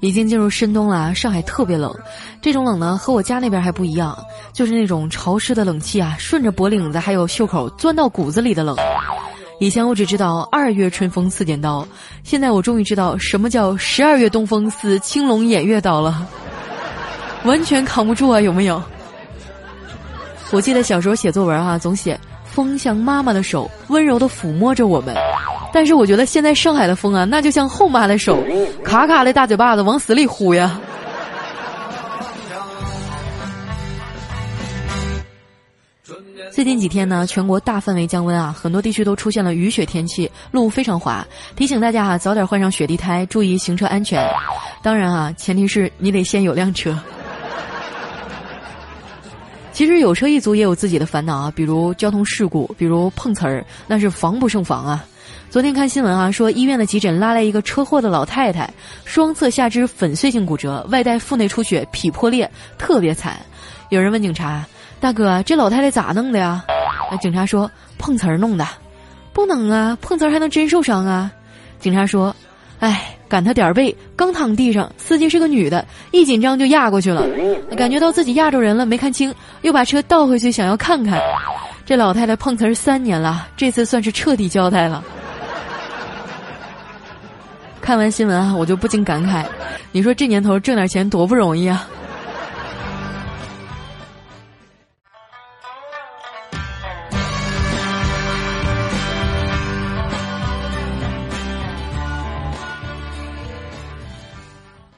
已经进入深冬了，上海特别冷。这种冷呢，和我家那边还不一样，就是那种潮湿的冷气啊，顺着脖领子还有袖口钻到骨子里的冷。以前我只知道二月春风似剪刀，现在我终于知道什么叫十二月东风似青龙偃月刀了。完全扛不住啊，有没有？我记得小时候写作文啊，总写风像妈妈的手，温柔的抚摸着我们。但是我觉得现在上海的风啊，那就像后妈的手，卡卡的大嘴巴子往死里呼呀。最近几天呢，全国大范围降温啊，很多地区都出现了雨雪天气，路非常滑，提醒大家啊，早点换上雪地胎，注意行车安全。当然啊，前提是你得先有辆车。其实有车一族也有自己的烦恼啊，比如交通事故，比如碰瓷儿，那是防不胜防啊。昨天看新闻啊，说医院的急诊拉来一个车祸的老太太，双侧下肢粉碎性骨折，外带腹内出血，脾破裂，特别惨。有人问警察：“大哥，这老太太咋弄的呀？”那警察说：“碰瓷儿弄的。”不能啊，碰瓷儿还能真受伤啊？警察说：“哎，赶他点儿背，刚躺地上，司机是个女的，一紧张就压过去了，感觉到自己压着人了，没看清，又把车倒回去想要看看。这老太太碰瓷儿三年了，这次算是彻底交代了。”看完新闻啊，我就不禁感慨：你说这年头挣点钱多不容易啊！